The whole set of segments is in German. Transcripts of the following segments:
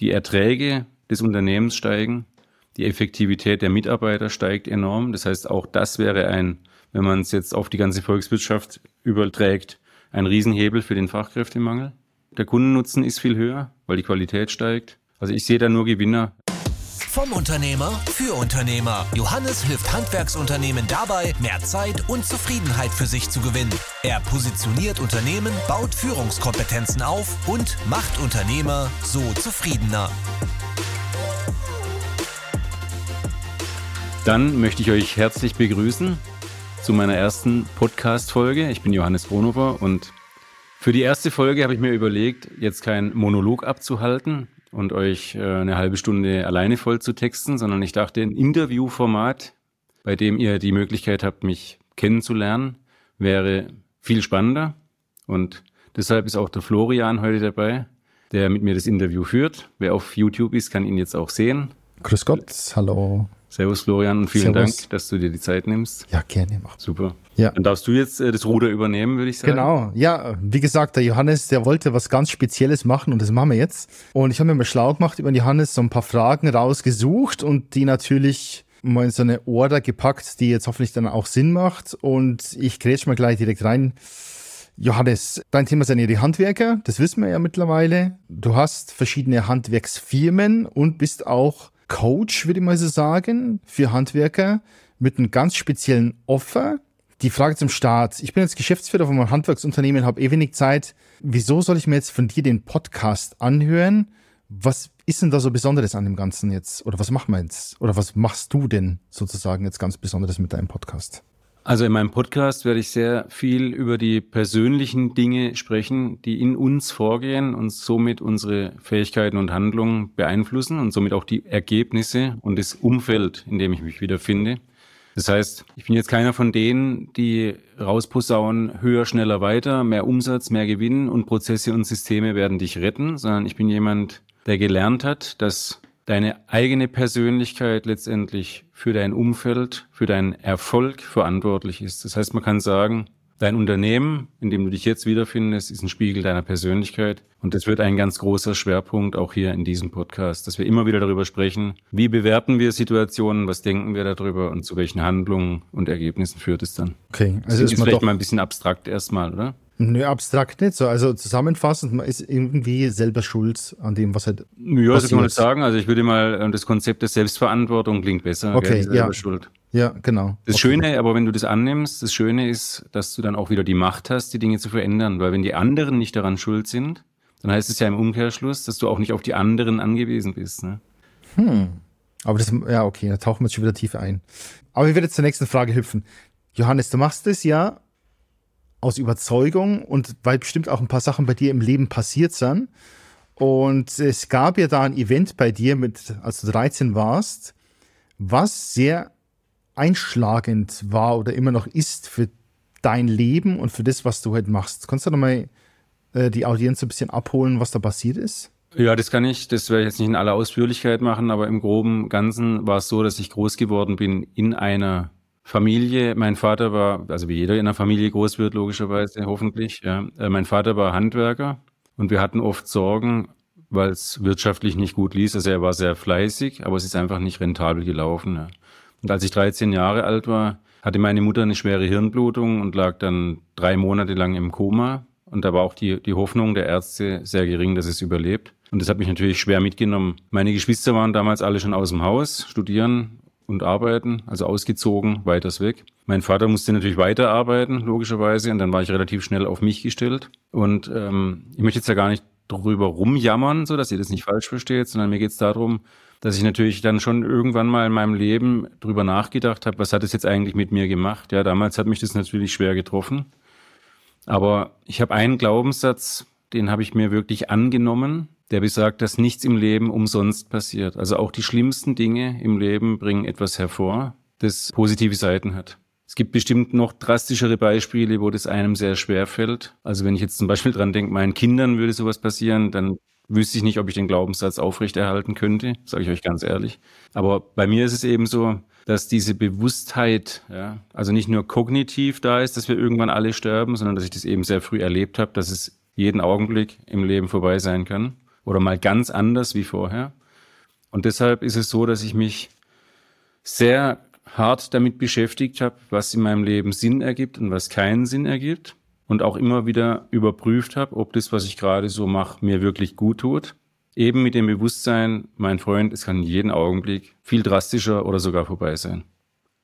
die Erträge des Unternehmens steigen, die Effektivität der Mitarbeiter steigt enorm. Das heißt, auch das wäre ein, wenn man es jetzt auf die ganze Volkswirtschaft überträgt, ein Riesenhebel für den Fachkräftemangel. Der Kundennutzen ist viel höher, weil die Qualität steigt. Also ich sehe da nur Gewinner. Vom Unternehmer für Unternehmer. Johannes hilft Handwerksunternehmen dabei, mehr Zeit und Zufriedenheit für sich zu gewinnen. Er positioniert Unternehmen, baut Führungskompetenzen auf und macht Unternehmer so zufriedener. Dann möchte ich euch herzlich begrüßen zu meiner ersten Podcast-Folge. Ich bin Johannes Bonhofer und für die erste Folge habe ich mir überlegt, jetzt keinen Monolog abzuhalten, und euch äh, eine halbe Stunde alleine voll zu texten, sondern ich dachte, ein Interviewformat, bei dem ihr die Möglichkeit habt, mich kennenzulernen, wäre viel spannender. Und deshalb ist auch der Florian heute dabei, der mit mir das Interview führt. Wer auf YouTube ist, kann ihn jetzt auch sehen. Grüß Gott, hallo. Servus Florian und vielen Servus. Dank, dass du dir die Zeit nimmst. Ja, gerne. Mach. Super. Ja. Dann darfst du jetzt äh, das Ruder übernehmen, würde ich sagen. Genau. Ja, wie gesagt, der Johannes, der wollte was ganz Spezielles machen und das machen wir jetzt. Und ich habe mir mal schlau gemacht über den Johannes, so ein paar Fragen rausgesucht und die natürlich mal in so eine Order gepackt, die jetzt hoffentlich dann auch Sinn macht. Und ich grätsch mal gleich direkt rein. Johannes, dein Thema sind ja die Handwerker, das wissen wir ja mittlerweile. Du hast verschiedene Handwerksfirmen und bist auch Coach, würde ich mal so sagen, für Handwerker mit einem ganz speziellen Offer. Die Frage zum Start. Ich bin jetzt Geschäftsführer von einem Handwerksunternehmen, habe eh wenig Zeit. Wieso soll ich mir jetzt von dir den Podcast anhören? Was ist denn da so Besonderes an dem Ganzen jetzt? Oder was machen wir jetzt? Oder was machst du denn sozusagen jetzt ganz Besonderes mit deinem Podcast? Also in meinem Podcast werde ich sehr viel über die persönlichen Dinge sprechen, die in uns vorgehen und somit unsere Fähigkeiten und Handlungen beeinflussen und somit auch die Ergebnisse und das Umfeld, in dem ich mich wiederfinde. Das heißt, ich bin jetzt keiner von denen, die rausposaunen, höher, schneller, weiter, mehr Umsatz, mehr Gewinn und Prozesse und Systeme werden dich retten, sondern ich bin jemand, der gelernt hat, dass deine eigene Persönlichkeit letztendlich für dein Umfeld, für deinen Erfolg verantwortlich ist. Das heißt, man kann sagen, dein Unternehmen, in dem du dich jetzt wiederfindest, ist ein Spiegel deiner Persönlichkeit. Und das wird ein ganz großer Schwerpunkt auch hier in diesem Podcast, dass wir immer wieder darüber sprechen, wie bewerten wir Situationen, was denken wir darüber und zu welchen Handlungen und Ergebnissen führt es dann. Okay, also das ist, ist vielleicht mal ein bisschen abstrakt erstmal, oder? Nö, abstrakt nicht so. Also zusammenfassend, man ist irgendwie selber schuld an dem, was halt. Ja, so kann man nicht sagen. Also ich würde mal, äh, das Konzept der Selbstverantwortung klingt besser. Okay, ja. Schuld. Ja, genau. Das okay. Schöne, aber wenn du das annimmst, das Schöne ist, dass du dann auch wieder die Macht hast, die Dinge zu verändern. Weil wenn die anderen nicht daran schuld sind, dann heißt es ja im Umkehrschluss, dass du auch nicht auf die anderen angewiesen bist. Ne? Hm. Aber das, ja, okay, da tauchen wir jetzt schon wieder tief ein. Aber ich werde jetzt zur nächsten Frage hüpfen. Johannes, du machst es ja aus Überzeugung und weil bestimmt auch ein paar Sachen bei dir im Leben passiert sind. Und es gab ja da ein Event bei dir, mit, als du 13 warst, was sehr einschlagend war oder immer noch ist für dein Leben und für das, was du heute machst. Kannst du noch mal äh, die Audienz ein bisschen abholen, was da passiert ist? Ja, das kann ich. Das werde ich jetzt nicht in aller Ausführlichkeit machen, aber im groben Ganzen war es so, dass ich groß geworden bin in einer Familie, mein Vater war, also wie jeder in einer Familie groß wird, logischerweise, hoffentlich. Ja. Äh, mein Vater war Handwerker und wir hatten oft Sorgen, weil es wirtschaftlich nicht gut ließ. Also er war sehr fleißig, aber es ist einfach nicht rentabel gelaufen. Ja. Und als ich 13 Jahre alt war, hatte meine Mutter eine schwere Hirnblutung und lag dann drei Monate lang im Koma. Und da war auch die, die Hoffnung der Ärzte sehr gering, dass es überlebt. Und das hat mich natürlich schwer mitgenommen. Meine Geschwister waren damals alle schon aus dem Haus, studieren und arbeiten, also ausgezogen, weiters weg. Mein Vater musste natürlich weiterarbeiten, logischerweise, und dann war ich relativ schnell auf mich gestellt. Und ähm, ich möchte jetzt ja gar nicht drüber rumjammern, so dass ihr das nicht falsch versteht, sondern mir geht es darum, dass ich natürlich dann schon irgendwann mal in meinem Leben drüber nachgedacht habe, was hat es jetzt eigentlich mit mir gemacht? Ja, damals hat mich das natürlich schwer getroffen. Aber ich habe einen Glaubenssatz, den habe ich mir wirklich angenommen der besagt, dass nichts im Leben umsonst passiert. Also auch die schlimmsten Dinge im Leben bringen etwas hervor, das positive Seiten hat. Es gibt bestimmt noch drastischere Beispiele, wo das einem sehr schwer fällt. Also wenn ich jetzt zum Beispiel dran denke, meinen Kindern würde sowas passieren, dann wüsste ich nicht, ob ich den Glaubenssatz aufrechterhalten könnte, sage ich euch ganz ehrlich. Aber bei mir ist es eben so, dass diese Bewusstheit, ja, also nicht nur kognitiv da ist, dass wir irgendwann alle sterben, sondern dass ich das eben sehr früh erlebt habe, dass es jeden Augenblick im Leben vorbei sein kann oder mal ganz anders wie vorher. Und deshalb ist es so, dass ich mich sehr hart damit beschäftigt habe, was in meinem Leben Sinn ergibt und was keinen Sinn ergibt. Und auch immer wieder überprüft habe, ob das, was ich gerade so mache, mir wirklich gut tut. Eben mit dem Bewusstsein, mein Freund, es kann jeden Augenblick viel drastischer oder sogar vorbei sein.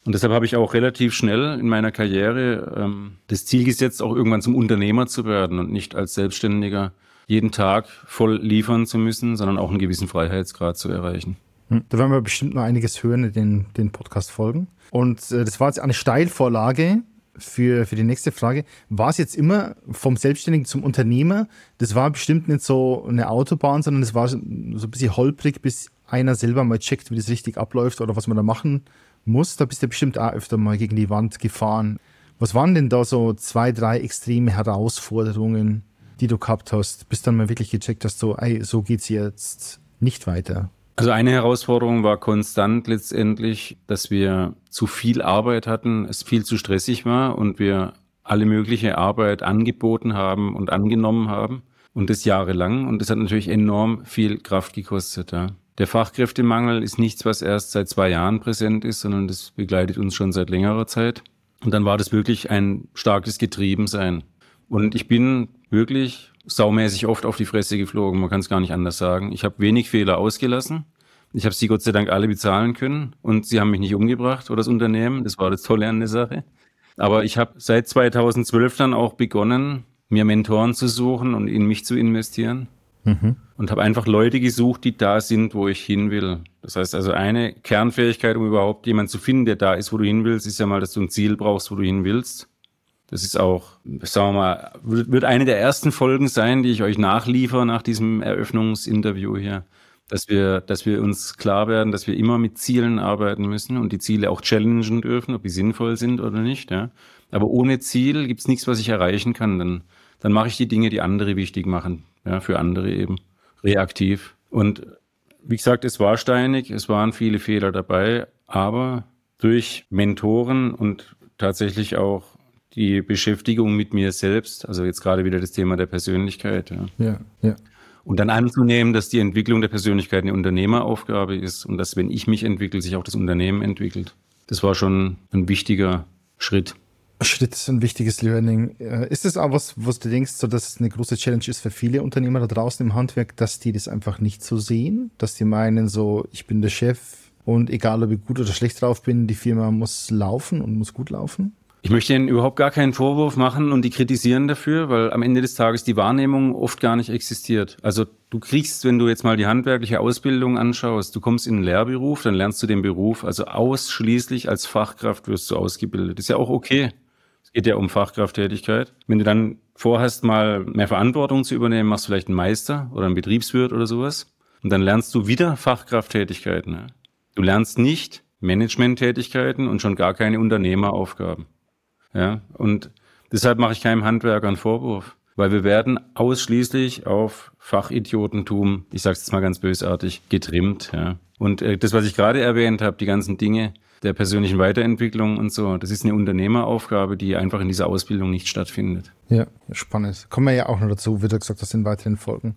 Und deshalb habe ich auch relativ schnell in meiner Karriere ähm, das Ziel gesetzt, auch irgendwann zum Unternehmer zu werden und nicht als Selbstständiger jeden Tag voll liefern zu müssen, sondern auch einen gewissen Freiheitsgrad zu erreichen. Hm, da werden wir bestimmt noch einiges hören in den, den Podcast-Folgen. Und äh, das war jetzt eine Steilvorlage für, für die nächste Frage. War es jetzt immer vom Selbstständigen zum Unternehmer? Das war bestimmt nicht so eine Autobahn, sondern es war so ein bisschen holprig, bis einer selber mal checkt, wie das richtig abläuft oder was man da machen muss. Da bist du bestimmt auch öfter mal gegen die Wand gefahren. Was waren denn da so zwei, drei extreme Herausforderungen, die du gehabt hast, bis dann mal wirklich gecheckt hast, so, ey, so geht's jetzt nicht weiter? Also eine Herausforderung war konstant letztendlich, dass wir zu viel Arbeit hatten, es viel zu stressig war und wir alle mögliche Arbeit angeboten haben und angenommen haben und das jahrelang und das hat natürlich enorm viel Kraft gekostet. Ja. Der Fachkräftemangel ist nichts, was erst seit zwei Jahren präsent ist, sondern das begleitet uns schon seit längerer Zeit. Und dann war das wirklich ein starkes Getriebensein. Und ich bin wirklich saumäßig oft auf die Fresse geflogen, man kann es gar nicht anders sagen. Ich habe wenig Fehler ausgelassen. Ich habe sie Gott sei Dank alle bezahlen können und sie haben mich nicht umgebracht oder das Unternehmen. Das war das Tolle an der Sache. Aber ich habe seit 2012 dann auch begonnen, mir Mentoren zu suchen und in mich zu investieren. Mhm. Und habe einfach Leute gesucht, die da sind, wo ich hin will. Das heißt also, eine Kernfähigkeit, um überhaupt jemanden zu finden, der da ist, wo du hin willst, ist ja mal, dass du ein Ziel brauchst, wo du hin willst. Das ist auch, sagen wir mal, wird eine der ersten Folgen sein, die ich euch nachliefere nach diesem Eröffnungsinterview hier. Dass wir, dass wir uns klar werden, dass wir immer mit Zielen arbeiten müssen und die Ziele auch challengen dürfen, ob die sinnvoll sind oder nicht. Ja. Aber ohne Ziel gibt's nichts, was ich erreichen kann. Dann, dann mache ich die Dinge, die andere wichtig machen. Ja, für andere eben. Reaktiv. Und wie gesagt, es war steinig, es waren viele Fehler dabei, aber durch Mentoren und tatsächlich auch die Beschäftigung mit mir selbst, also jetzt gerade wieder das Thema der Persönlichkeit. Ja. ja, ja. Und dann anzunehmen, dass die Entwicklung der Persönlichkeit eine Unternehmeraufgabe ist und dass, wenn ich mich entwickle, sich auch das Unternehmen entwickelt. Das war schon ein wichtiger Schritt. Schritt ist ein wichtiges Learning. Äh, ist es auch was, was du denkst, so dass es eine große Challenge ist für viele Unternehmer da draußen im Handwerk, dass die das einfach nicht so sehen? Dass die meinen, so, ich bin der Chef und egal, ob ich gut oder schlecht drauf bin, die Firma muss laufen und muss gut laufen? Ich möchte Ihnen überhaupt gar keinen Vorwurf machen und die kritisieren dafür, weil am Ende des Tages die Wahrnehmung oft gar nicht existiert. Also du kriegst, wenn du jetzt mal die handwerkliche Ausbildung anschaust, du kommst in einen Lehrberuf, dann lernst du den Beruf, also ausschließlich als Fachkraft wirst du ausgebildet. ist ja auch okay. Es geht ja um Fachkrafttätigkeit. Wenn du dann vorhast, mal mehr Verantwortung zu übernehmen, machst du vielleicht einen Meister oder einen Betriebswirt oder sowas. Und dann lernst du wieder Fachkrafttätigkeiten. Ne? Du lernst nicht Managementtätigkeiten und schon gar keine Unternehmeraufgaben. Ja, und deshalb mache ich keinem Handwerker einen Vorwurf, weil wir werden ausschließlich auf Fachidiotentum, ich sage es jetzt mal ganz bösartig, getrimmt. Ja. Und äh, das, was ich gerade erwähnt habe, die ganzen Dinge der persönlichen Weiterentwicklung und so, das ist eine Unternehmeraufgabe, die einfach in dieser Ausbildung nicht stattfindet. Ja, spannend. Kommen wir ja auch noch dazu, wie du gesagt hast, in weiteren Folgen.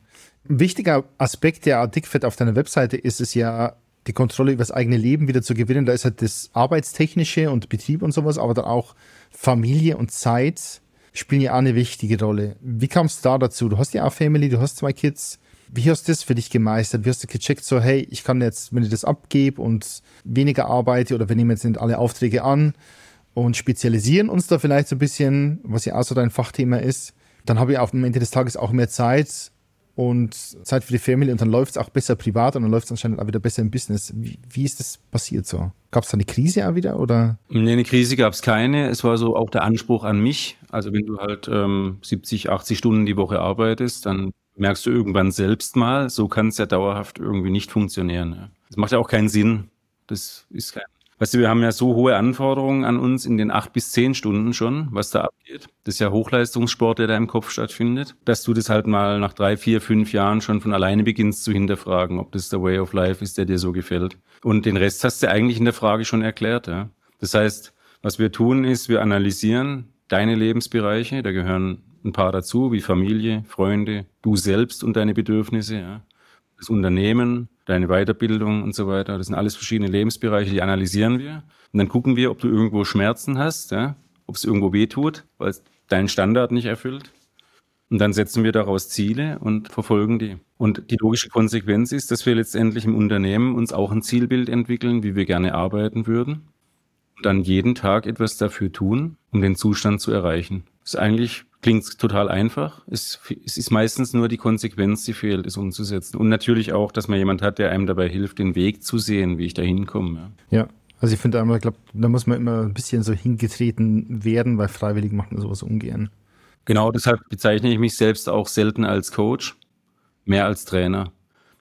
Ein wichtiger Aspekt der Dickfett auf deiner Webseite ist es ja, die Kontrolle über das eigene Leben wieder zu gewinnen. Da ist halt das Arbeitstechnische und Betrieb und sowas, aber dann auch Familie und Zeit spielen ja auch eine wichtige Rolle. Wie kam es da dazu? Du hast ja auch Family, du hast zwei Kids. Wie hast du das für dich gemeistert? Wie hast du gecheckt, so, hey, ich kann jetzt, wenn ich das abgebe und weniger arbeite oder wir nehmen jetzt nicht alle Aufträge an und spezialisieren uns da vielleicht so ein bisschen, was ja auch so dein Fachthema ist, dann habe ich dem Ende des Tages auch mehr Zeit, und Zeit für die Family und dann läuft es auch besser privat und dann läuft es anscheinend auch wieder besser im Business. Wie, wie ist das passiert so? Gab es da eine Krise auch wieder oder? Nee, eine Krise gab es keine. Es war so auch der Anspruch an mich. Also wenn du halt ähm, 70, 80 Stunden die Woche arbeitest, dann merkst du irgendwann selbst mal, so kann es ja dauerhaft irgendwie nicht funktionieren. Das macht ja auch keinen Sinn. Das ist kein Weißt du, wir haben ja so hohe Anforderungen an uns in den acht bis zehn Stunden schon, was da abgeht. Das ist ja Hochleistungssport, der da im Kopf stattfindet. Dass du das halt mal nach drei, vier, fünf Jahren schon von alleine beginnst zu hinterfragen, ob das der Way of Life ist, der dir so gefällt. Und den Rest hast du eigentlich in der Frage schon erklärt. Ja? Das heißt, was wir tun, ist, wir analysieren deine Lebensbereiche. Da gehören ein paar dazu, wie Familie, Freunde, du selbst und deine Bedürfnisse. Ja? Das Unternehmen, deine Weiterbildung und so weiter. Das sind alles verschiedene Lebensbereiche, die analysieren wir. Und dann gucken wir, ob du irgendwo Schmerzen hast, ja? ob es irgendwo weh tut, weil es deinen Standard nicht erfüllt. Und dann setzen wir daraus Ziele und verfolgen die. Und die logische Konsequenz ist, dass wir letztendlich im Unternehmen uns auch ein Zielbild entwickeln, wie wir gerne arbeiten würden. Und dann jeden Tag etwas dafür tun, um den Zustand zu erreichen. Das ist eigentlich klingt total einfach. Es, es, ist meistens nur die Konsequenz, die fehlt, es umzusetzen. Und natürlich auch, dass man jemand hat, der einem dabei hilft, den Weg zu sehen, wie ich da hinkomme. Ja. ja. Also ich finde einmal, glaube, da muss man immer ein bisschen so hingetreten werden, weil freiwillig macht man sowas ungern. Genau, deshalb bezeichne ich mich selbst auch selten als Coach, mehr als Trainer.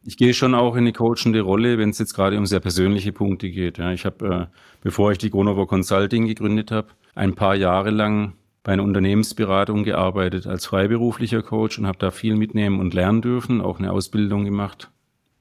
Ich gehe schon auch in eine coachende Rolle, wenn es jetzt gerade um sehr persönliche Punkte geht. Ja, ich habe, äh, bevor ich die Gronover Consulting gegründet habe, ein paar Jahre lang bei einer Unternehmensberatung gearbeitet als freiberuflicher Coach und habe da viel mitnehmen und lernen dürfen, auch eine Ausbildung gemacht,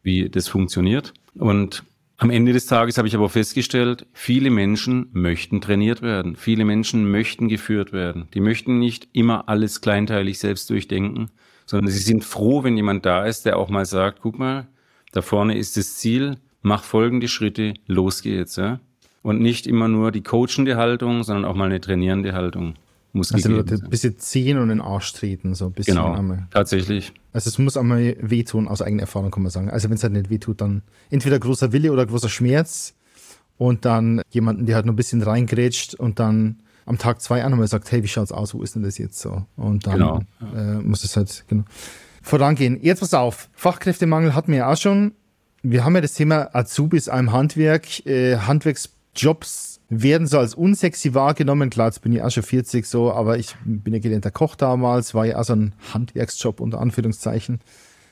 wie das funktioniert. Und am Ende des Tages habe ich aber festgestellt, viele Menschen möchten trainiert werden. Viele Menschen möchten geführt werden. Die möchten nicht immer alles kleinteilig selbst durchdenken, sondern sie sind froh, wenn jemand da ist, der auch mal sagt, guck mal, da vorne ist das Ziel, mach folgende Schritte, los geht's. Ja? Und nicht immer nur die coachende Haltung, sondern auch mal eine trainierende Haltung muss also Leute ein bisschen ziehen und in den Arsch treten, so ein bisschen. Genau, einmal. tatsächlich. Also es muss einmal wehtun, aus eigener Erfahrung kann man sagen. Also wenn es halt nicht wehtut, dann entweder großer Wille oder großer Schmerz und dann jemanden, der halt nur ein bisschen reingrätscht und dann am Tag zwei an einmal sagt, hey, wie schaut's aus, wo ist denn das jetzt so? Und dann genau. äh, muss es halt genau, vorangehen. Jetzt pass auf, Fachkräftemangel hatten wir ja auch schon. Wir haben ja das Thema Azubis einem Handwerk, äh, Handwerksjobs werden so als unsexy wahrgenommen. Klar, jetzt bin ich auch schon 40 so, aber ich bin ja gelernter Koch damals, war ja auch so ein Handwerksjob unter Anführungszeichen.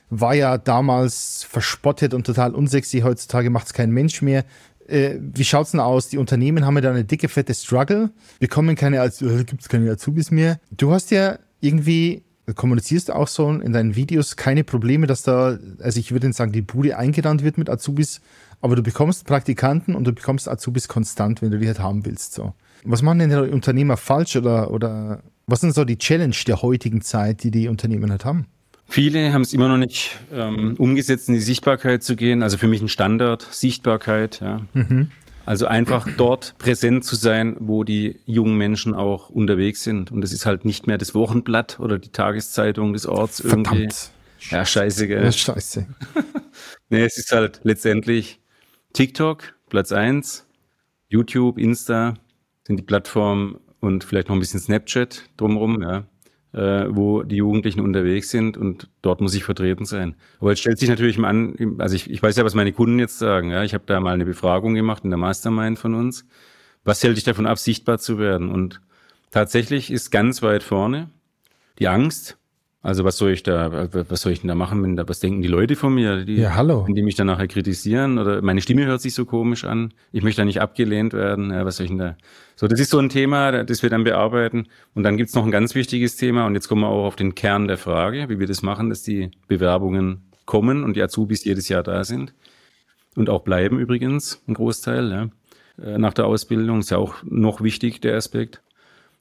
War ja damals verspottet und total unsexy. Heutzutage macht es kein Mensch mehr. Äh, wie schaut's denn aus? Die Unternehmen haben ja da eine dicke, fette Struggle, bekommen keine, äh, gibt es keine Azubis mehr. Du hast ja irgendwie kommunizierst auch so in deinen Videos keine Probleme, dass da, also ich würde sagen, die Bude eingerannt wird mit Azubis, aber du bekommst Praktikanten und du bekommst Azubis konstant, wenn du die halt haben willst. So. Was machen denn die Unternehmer falsch oder, oder was sind so die Challenge der heutigen Zeit, die die Unternehmen halt haben? Viele haben es immer noch nicht ähm, umgesetzt, in die Sichtbarkeit zu gehen. Also für mich ein Standard, Sichtbarkeit. Ja. Mhm. Also einfach dort präsent zu sein, wo die jungen Menschen auch unterwegs sind. Und das ist halt nicht mehr das Wochenblatt oder die Tageszeitung des Orts irgendwie. Verdammt. Ja, scheiße, gell? Ja, scheiße. nee, es ist halt letztendlich TikTok, Platz eins, YouTube, Insta sind die Plattformen und vielleicht noch ein bisschen Snapchat drumherum, ja, äh, wo die Jugendlichen unterwegs sind und dort muss ich vertreten sein. Aber jetzt stellt sich natürlich mal an, also ich, ich weiß ja, was meine Kunden jetzt sagen. Ja. Ich habe da mal eine Befragung gemacht in der Mastermind von uns. Was hält dich davon ab, sichtbar zu werden? Und tatsächlich ist ganz weit vorne die Angst, also was soll ich da, was soll ich denn da machen, wenn da, was denken die Leute von mir, die, ja, hallo. die mich dann nachher kritisieren oder meine Stimme hört sich so komisch an, ich möchte da nicht abgelehnt werden, ja, was soll ich denn da? So, das ist so ein Thema, das wir dann bearbeiten. Und dann gibt's noch ein ganz wichtiges Thema und jetzt kommen wir auch auf den Kern der Frage, wie wir das machen, dass die Bewerbungen kommen und die Azubis jedes Jahr da sind und auch bleiben übrigens, ein Großteil, ja. Äh, nach der Ausbildung ist ja auch noch wichtig, der Aspekt.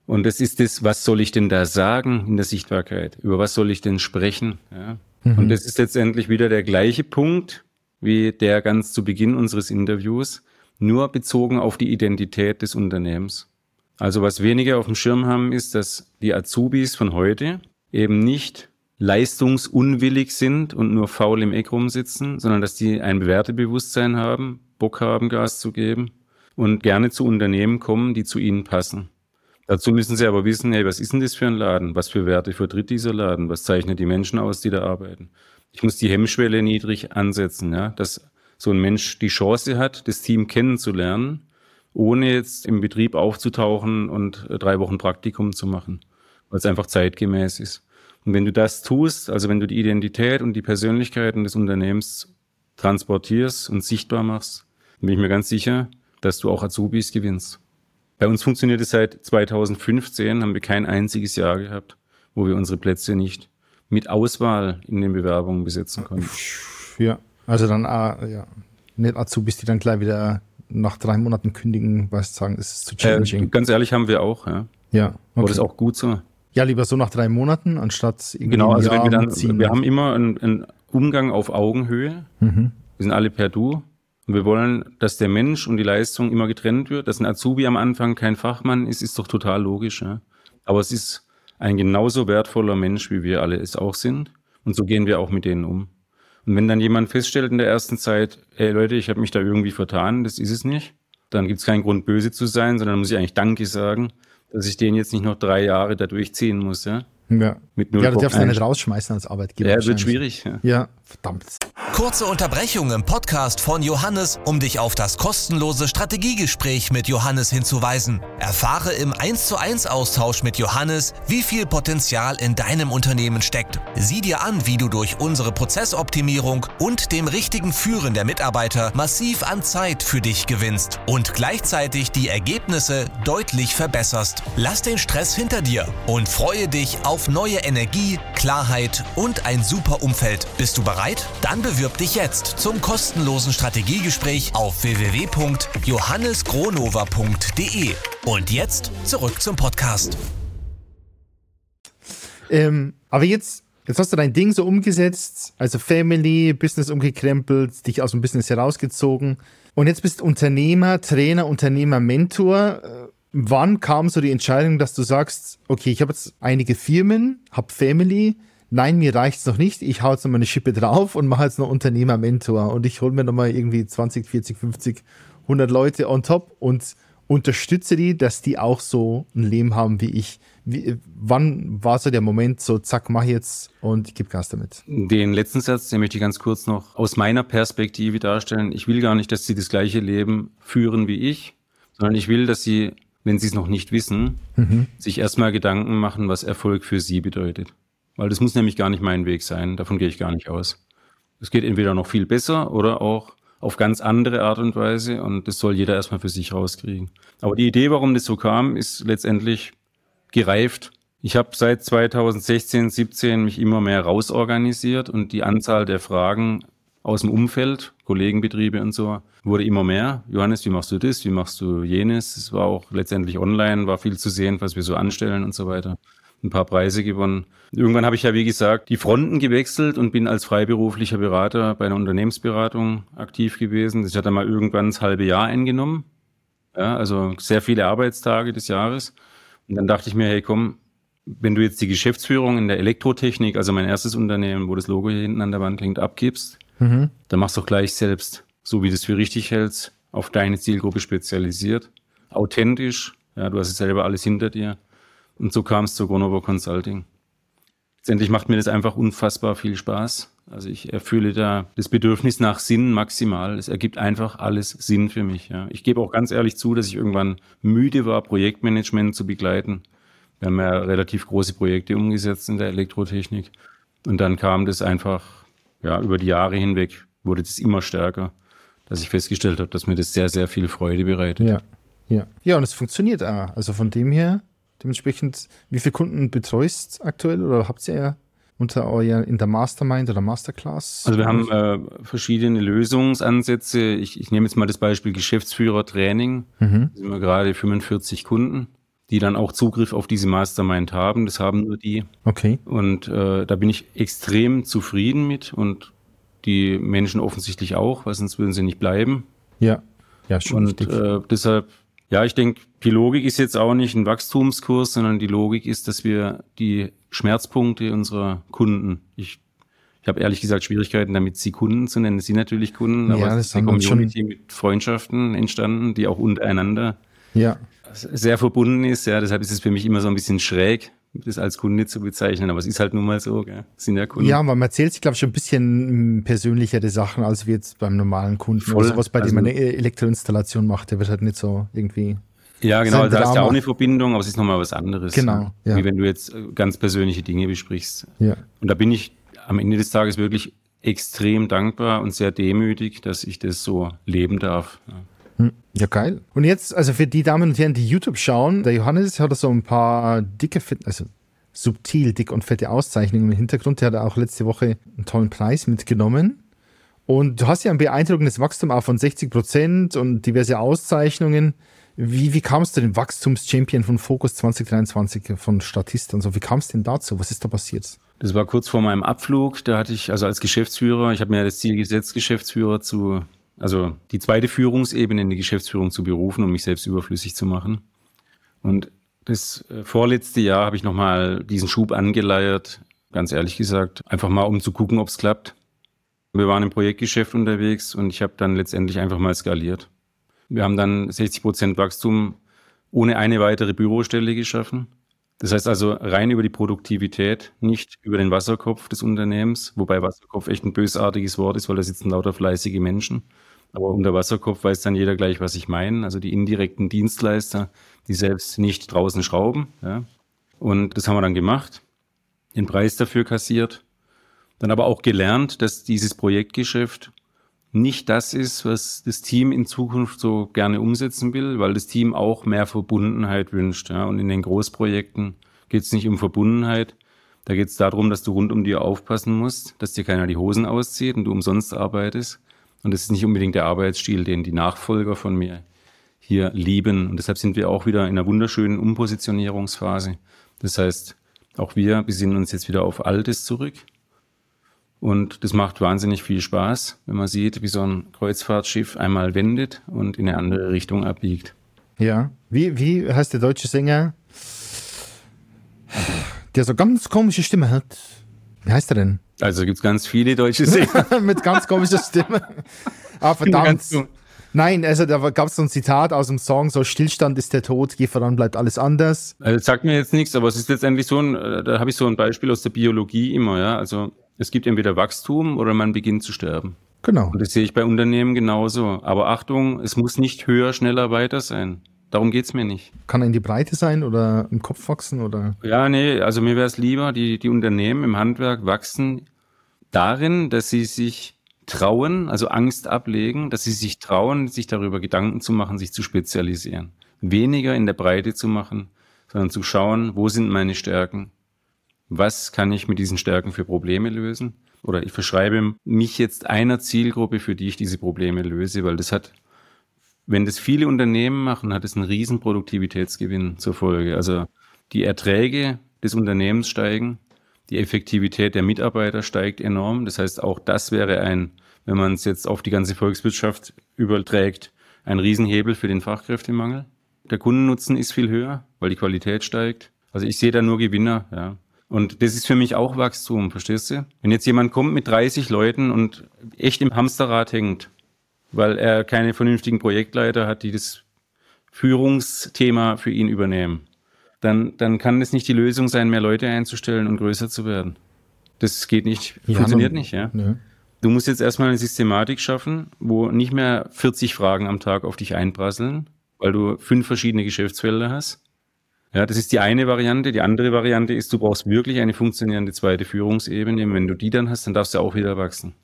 Und das ist das, was soll ich denn da sagen in der Sichtbarkeit? Über was soll ich denn sprechen? Ja? Mhm. Und das ist letztendlich wieder der gleiche Punkt wie der ganz zu Beginn unseres Interviews, nur bezogen auf die Identität des Unternehmens. Also was wenige auf dem Schirm haben, ist, dass die Azubis von heute eben nicht leistungsunwillig sind und nur faul im Eck rumsitzen, sondern dass die ein Bewertebewusstsein haben, Bock haben, Gas zu geben und gerne zu Unternehmen kommen, die zu ihnen passen. Dazu müssen Sie aber wissen, hey, was ist denn das für ein Laden? Was für Werte vertritt dieser Laden? Was zeichnet die Menschen aus, die da arbeiten? Ich muss die Hemmschwelle niedrig ansetzen, ja, dass so ein Mensch die Chance hat, das Team kennenzulernen, ohne jetzt im Betrieb aufzutauchen und äh, drei Wochen Praktikum zu machen, weil es einfach zeitgemäß ist. Und wenn du das tust, also wenn du die Identität und die Persönlichkeiten des Unternehmens transportierst und sichtbar machst, bin ich mir ganz sicher, dass du auch Azubis gewinnst. Bei uns funktioniert es seit 2015, haben wir kein einziges Jahr gehabt, wo wir unsere Plätze nicht mit Auswahl in den Bewerbungen besetzen konnten. Ja, also dann, ah, ja, nicht Azubis, die dann gleich wieder nach drei Monaten kündigen, was sagen, es ist zu challenging. Äh, ganz ehrlich haben wir auch, ja. Ja. Okay. Aber das ist auch gut so. Ja, lieber so nach drei Monaten, anstatt irgendwie Genau, also wenn wir dann, ziehen. wir haben immer ein, ein Umgang auf Augenhöhe. Wir sind alle per Du. Und wir wollen, dass der Mensch und die Leistung immer getrennt wird. Dass ein Azubi am Anfang kein Fachmann ist, ist doch total logisch. Ja? Aber es ist ein genauso wertvoller Mensch, wie wir alle es auch sind. Und so gehen wir auch mit denen um. Und wenn dann jemand feststellt in der ersten Zeit, ey Leute, ich habe mich da irgendwie vertan, das ist es nicht, dann gibt es keinen Grund, böse zu sein, sondern muss ich eigentlich Danke sagen, dass ich den jetzt nicht noch drei Jahre da durchziehen muss. Ja? Ja. Mit ja, du darfst ja nicht rausschmeißen als Arbeitgeber. Ja, wird schwierig. Ja. Ja, verdammt. Kurze Unterbrechung im Podcast von Johannes, um dich auf das kostenlose Strategiegespräch mit Johannes hinzuweisen. Erfahre im 1 zu 1 Austausch mit Johannes, wie viel Potenzial in deinem Unternehmen steckt. Sieh dir an, wie du durch unsere Prozessoptimierung und dem richtigen Führen der Mitarbeiter massiv an Zeit für dich gewinnst und gleichzeitig die Ergebnisse deutlich verbesserst. Lass den Stress hinter dir und freue dich auf neue Energie, Klarheit und ein super Umfeld. Bist du bereit? Dann bewirb dich jetzt zum kostenlosen Strategiegespräch auf www.johannesgronova.de. Und jetzt zurück zum Podcast. Ähm, aber jetzt, jetzt hast du dein Ding so umgesetzt, also Family, Business umgekrempelt, dich aus dem Business herausgezogen. Und jetzt bist Unternehmer, Trainer, Unternehmer, Mentor. Äh, Wann kam so die Entscheidung, dass du sagst, okay, ich habe jetzt einige Firmen, habe Family, nein, mir reicht's noch nicht, ich hau jetzt noch mal eine Schippe drauf und mache jetzt noch Unternehmer, Mentor und ich hole mir noch mal irgendwie 20, 40, 50, 100 Leute on top und unterstütze die, dass die auch so ein Leben haben wie ich. Wie, wann war so der Moment, so zack, mach jetzt und ich gebe Gas damit? Den letzten Satz, den möchte ich ganz kurz noch aus meiner Perspektive darstellen. Ich will gar nicht, dass sie das gleiche Leben führen wie ich, sondern ich will, dass sie, wenn sie es noch nicht wissen, sich erstmal Gedanken machen, was Erfolg für sie bedeutet. Weil das muss nämlich gar nicht mein Weg sein, davon gehe ich gar nicht aus. Es geht entweder noch viel besser oder auch auf ganz andere Art und Weise und das soll jeder erstmal für sich rauskriegen. Aber die Idee, warum das so kam, ist letztendlich gereift. Ich habe seit 2016, 17 mich immer mehr rausorganisiert und die Anzahl der Fragen aus dem Umfeld, Kollegenbetriebe und so, wurde immer mehr. Johannes, wie machst du das? Wie machst du jenes? Es war auch letztendlich online, war viel zu sehen, was wir so anstellen und so weiter. Ein paar Preise gewonnen. Irgendwann habe ich ja, wie gesagt, die Fronten gewechselt und bin als freiberuflicher Berater bei einer Unternehmensberatung aktiv gewesen. Das hat dann mal irgendwann das halbe Jahr eingenommen. Ja, also sehr viele Arbeitstage des Jahres. Und dann dachte ich mir, hey komm, wenn du jetzt die Geschäftsführung in der Elektrotechnik, also mein erstes Unternehmen, wo das Logo hier hinten an der Wand hängt, abgibst, dann machst du doch gleich selbst, so wie du es für richtig hältst, auf deine Zielgruppe spezialisiert, authentisch, ja, du hast es selber alles hinter dir. Und so kam es zu Gronovo Consulting. Letztendlich macht mir das einfach unfassbar viel Spaß. Also ich erfülle da das Bedürfnis nach Sinn maximal. Es ergibt einfach alles Sinn für mich. Ja. Ich gebe auch ganz ehrlich zu, dass ich irgendwann müde war, Projektmanagement zu begleiten. Wir haben ja relativ große Projekte umgesetzt in der Elektrotechnik. Und dann kam das einfach, ja, über die Jahre hinweg wurde das immer stärker, dass ich festgestellt habe, dass mir das sehr, sehr viel Freude bereitet. Ja, ja. Ja, und es funktioniert auch. Also von dem her, dementsprechend, wie viele Kunden betreust aktuell oder habt ihr ja unter euer in der Mastermind oder Masterclass? Also wir haben äh, verschiedene Lösungsansätze. Ich, ich nehme jetzt mal das Beispiel Geschäftsführer-Training. Mhm. Da sind wir gerade 45 Kunden, die dann auch Zugriff auf diese Mastermind haben. Das haben nur die. Okay. Und äh, da bin ich extrem zufrieden mit und die Menschen offensichtlich auch, weil sonst würden sie nicht bleiben. Ja. Ja, schon Und äh, deshalb, ja, ich denke, die Logik ist jetzt auch nicht ein Wachstumskurs, sondern die Logik ist, dass wir die Schmerzpunkte unserer Kunden, ich, ich habe ehrlich gesagt Schwierigkeiten damit, sie Kunden zu nennen. Sie natürlich Kunden, Ja, aber das es ist eine wir schon- Community mit Freundschaften entstanden, die auch untereinander ja. Sehr verbunden ist. Ja, deshalb ist es für mich immer so ein bisschen schräg, das als Kunde zu bezeichnen, aber es ist halt nun mal so, gell? Das sind ja Kunden. Ja, man erzählt sich, glaube ich, schon ein bisschen mm, persönlichere Sachen, als wie jetzt beim normalen Kunden. Voll. Oder sowas, bei dem Also- man eine Elektroinstallation macht, der wird halt nicht so irgendwie. Ja, genau, Sein da ist ja auch eine Verbindung, aber es ist nochmal was anderes. Genau, ne? ja. Wie wenn du jetzt äh, ganz persönliche Dinge besprichst. Ja. Und da bin ich am Ende des Tages wirklich extrem dankbar und sehr demütig, dass ich das so leben darf. Ja. Ja, geil. Und jetzt, also für die Damen und Herren, die YouTube schauen, der Johannes hat da so ein paar dicke, also subtil dick und fette Auszeichnungen im Hintergrund. Der hat auch letzte Woche einen tollen Preis mitgenommen. Und du hast ja ein beeindruckendes Wachstum auch von 60 Prozent und diverse Auszeichnungen. Wie, wie kamst du den Wachstumschampion von Focus 2023 von Statista und so? Wie kam es denn dazu? Was ist da passiert? Das war kurz vor meinem Abflug. Da hatte ich also als Geschäftsführer, ich habe mir das Ziel gesetzt, Geschäftsführer zu, also die zweite Führungsebene in die Geschäftsführung zu berufen, um mich selbst überflüssig zu machen. Und das äh, vorletzte Jahr habe ich nochmal diesen Schub angeleiert, ganz ehrlich gesagt, einfach mal um zu gucken, ob es klappt. Wir waren im Projektgeschäft unterwegs und ich habe dann letztendlich einfach mal skaliert. Wir haben dann 60 Prozent Wachstum ohne eine weitere Bürostelle geschaffen. Das heißt also rein über die Produktivität, nicht über den Wasserkopf des Unternehmens, wobei Wasserkopf echt ein bösartiges Wort ist, weil da sitzen lauter fleißige Menschen. Aber unter Wasserkopf weiß dann jeder gleich, was ich meine. Also die indirekten Dienstleister, die selbst nicht draußen schrauben. Ja. Und das haben wir dann gemacht, den Preis dafür kassiert, dann aber auch gelernt, dass dieses Projektgeschäft nicht das ist, was das Team in Zukunft so gerne umsetzen will, weil das Team auch mehr Verbundenheit wünscht. Ja. Und in den Großprojekten geht es nicht um Verbundenheit. Da geht es darum, dass du rund um dir aufpassen musst, dass dir keiner die Hosen auszieht und du umsonst arbeitest. Und das ist nicht unbedingt der Arbeitsstil, den die Nachfolger von mir hier lieben. Und deshalb sind wir auch wieder in einer wunderschönen Umpositionierungsphase. Das heißt, auch wir besinnen uns jetzt wieder auf Altes zurück und das macht wahnsinnig viel Spaß, wenn man sieht, wie so ein Kreuzfahrtschiff einmal wendet und in eine andere Richtung abbiegt. Ja. Wie, wie heißt der deutsche Sänger, der so ganz komische Stimme hat? Wie heißt er denn? Also gibt es ganz viele deutsche Sänger. Mit ganz komischer Stimme. Ah, verdammt. Nein, also da gab es so ein Zitat aus dem Song, so Stillstand ist der Tod, geh voran, bleibt alles anders. Also sagt mir jetzt nichts, aber es ist letztendlich so ein, äh, da habe ich so ein Beispiel aus der Biologie immer, ja. Also es gibt entweder Wachstum oder man beginnt zu sterben. Genau. Und das sehe ich bei Unternehmen genauso. Aber Achtung, es muss nicht höher, schneller, weiter sein. Darum geht es mir nicht. Kann er in die Breite sein oder im Kopf wachsen? Oder? Ja, nee, also mir wäre es lieber, die, die Unternehmen im Handwerk wachsen darin, dass sie sich trauen, also Angst ablegen, dass sie sich trauen, sich darüber Gedanken zu machen, sich zu spezialisieren. Weniger in der Breite zu machen, sondern zu schauen, wo sind meine Stärken, was kann ich mit diesen Stärken für Probleme lösen? Oder ich verschreibe mich jetzt einer Zielgruppe, für die ich diese Probleme löse, weil das hat, wenn das viele Unternehmen machen, hat es einen riesen Produktivitätsgewinn zur Folge. Also die Erträge des Unternehmens steigen, die Effektivität der Mitarbeiter steigt enorm. Das heißt, auch das wäre ein, wenn man es jetzt auf die ganze Volkswirtschaft überträgt, ein Riesenhebel für den Fachkräftemangel. Der Kundennutzen ist viel höher, weil die Qualität steigt. Also ich sehe da nur Gewinner, ja. Und das ist für mich auch Wachstum, verstehst du? Wenn jetzt jemand kommt mit 30 Leuten und echt im Hamsterrad hängt, weil er keine vernünftigen Projektleiter hat, die das Führungsthema für ihn übernehmen, dann, dann kann es nicht die Lösung sein, mehr Leute einzustellen und größer zu werden. Das geht nicht, ja, funktioniert nicht, ja. Ne. Du musst jetzt erstmal eine Systematik schaffen, wo nicht mehr 40 Fragen am Tag auf dich einprasseln, weil du fünf verschiedene Geschäftsfelder hast, ja, das ist die eine Variante. Die andere Variante ist, du brauchst wirklich eine funktionierende zweite Führungsebene. Und wenn du die dann hast, dann darfst du auch wieder wachsen.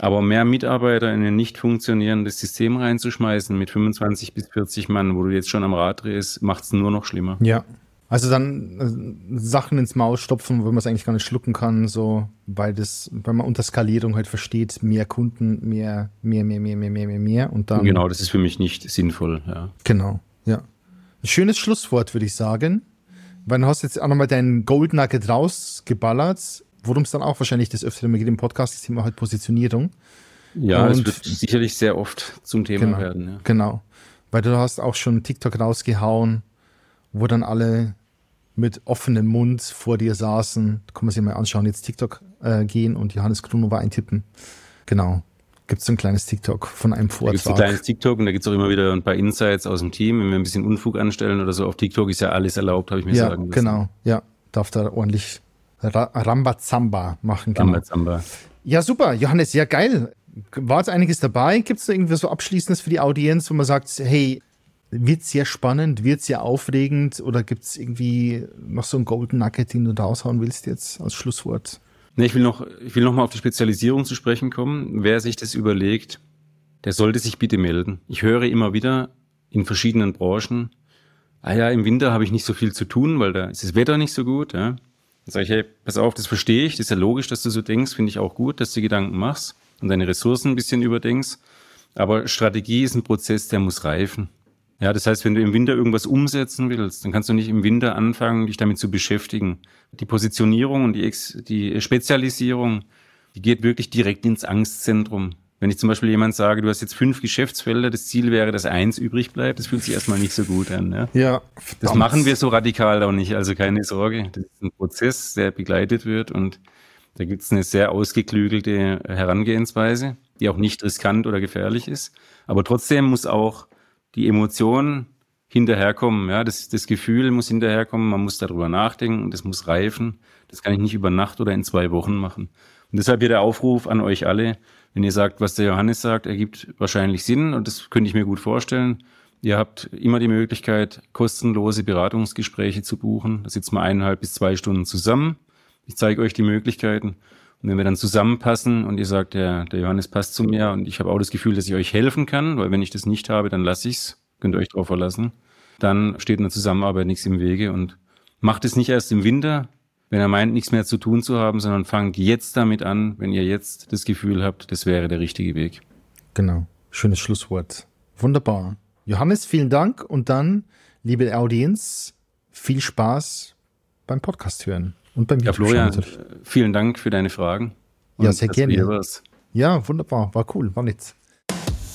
Aber mehr Mitarbeiter in ein nicht funktionierendes System reinzuschmeißen mit 25 bis 40 Mann, wo du jetzt schon am Rad drehst, macht es nur noch schlimmer. Ja. Also dann äh, Sachen ins Maul stopfen, wo man es eigentlich gar nicht schlucken kann, so, weil das, weil man unter Skalierung halt versteht, mehr Kunden, mehr, mehr, mehr, mehr, mehr, mehr, mehr, mehr und dann. Genau, das ist für mich nicht sinnvoll, ja. Genau, ja. Ein schönes Schlusswort, würde ich sagen. Weil du hast jetzt auch nochmal deinen Gold Nugget rausgeballert, worum es dann auch wahrscheinlich das öfter geht im Podcast, das Thema halt Positionierung. Ja, Und, das wird sicherlich sehr oft zum Thema genau, werden. Ja. Genau. Weil du hast auch schon TikTok rausgehauen, wo dann alle mit offenem Mund vor dir saßen. Da kann man sich mal anschauen, jetzt TikTok äh, gehen und Johannes Grunova eintippen. Genau gibt es so ein kleines TikTok von einem Vortrag. Gibt es ein kleines TikTok und da gibt es auch immer wieder ein paar Insights aus dem Team. Wenn wir ein bisschen Unfug anstellen oder so, auf TikTok ist ja alles erlaubt, habe ich mir ja, sagen lassen. Genau, ja. Darf da ordentlich Rambazamba machen. Genau. Rambazamba. Ja, super. Johannes, ja geil. War jetzt einiges dabei? Gibt es da irgendwie so Abschließendes für die Audienz, wo man sagt, hey, wird sehr spannend, wird sehr aufregend oder gibt es irgendwie noch so ein Golden Nugget, den du da raushauen willst jetzt als Schlusswort? Nee, ich will noch, ich will noch mal auf die Spezialisierung zu sprechen kommen. Wer sich das überlegt, der sollte sich bitte melden. Ich höre immer wieder in verschiedenen Branchen, ah ja, im Winter habe ich nicht so viel zu tun, weil da ist das Wetter nicht so gut. Ja. Dann sage ich, hey, pass auf, das verstehe ich, das ist ja logisch, dass du so denkst, finde ich auch gut, dass du Gedanken machst und deine Ressourcen ein bisschen überdenkst. Aber Strategie ist ein Prozess, der muss reifen. Ja, das heißt, wenn du im Winter irgendwas umsetzen willst, dann kannst du nicht im Winter anfangen, dich damit zu beschäftigen. Die Positionierung und die, Ex die Spezialisierung, die geht wirklich direkt ins Angstzentrum. Wenn ich zum Beispiel jemand sage, du hast jetzt fünf Geschäftsfelder, das Ziel wäre, dass eins übrig bleibt, das fühlt sich erstmal nicht so gut an. Ja, ja das machen wir so radikal auch nicht, also keine Sorge. Das ist ein Prozess, der begleitet wird und da gibt es eine sehr ausgeklügelte Herangehensweise, die auch nicht riskant oder gefährlich ist. Aber trotzdem muss auch die Emotion hinterherkommen. Ja, das, das Gefühl muss hinterherkommen, man muss darüber nachdenken, das muss reifen. Das kann ich nicht über Nacht oder in zwei Wochen machen. Und deshalb hier der Aufruf an euch alle, wenn ihr sagt, was der Johannes sagt, ergibt wahrscheinlich Sinn und das könnte ich mir gut vorstellen. Ihr habt immer die Möglichkeit, kostenlose Beratungsgespräche zu buchen. Da sitzen wir eineinhalb bis zwei Stunden zusammen. Ich zeige euch die Möglichkeiten. Und wenn wir dann zusammenpassen und ihr sagt, der, der Johannes passt zu mir und ich habe auch das Gefühl, dass ich euch helfen kann, weil wenn ich das nicht habe, dann lasse ich's. Könnt ihr euch drauf verlassen. Dann steht in der Zusammenarbeit nichts im Wege und macht es nicht erst im Winter, wenn er meint, nichts mehr zu tun zu haben, sondern fangt jetzt damit an, wenn ihr jetzt das Gefühl habt, das wäre der richtige Weg. Genau. Schönes Schlusswort. Wunderbar. Johannes, vielen Dank und dann, liebe Audienz, viel Spaß beim Podcast hören. Und beim ja, Florian, vielen Dank für deine Fragen. Ja, sehr gerne. Ja, wunderbar. War cool. War nichts.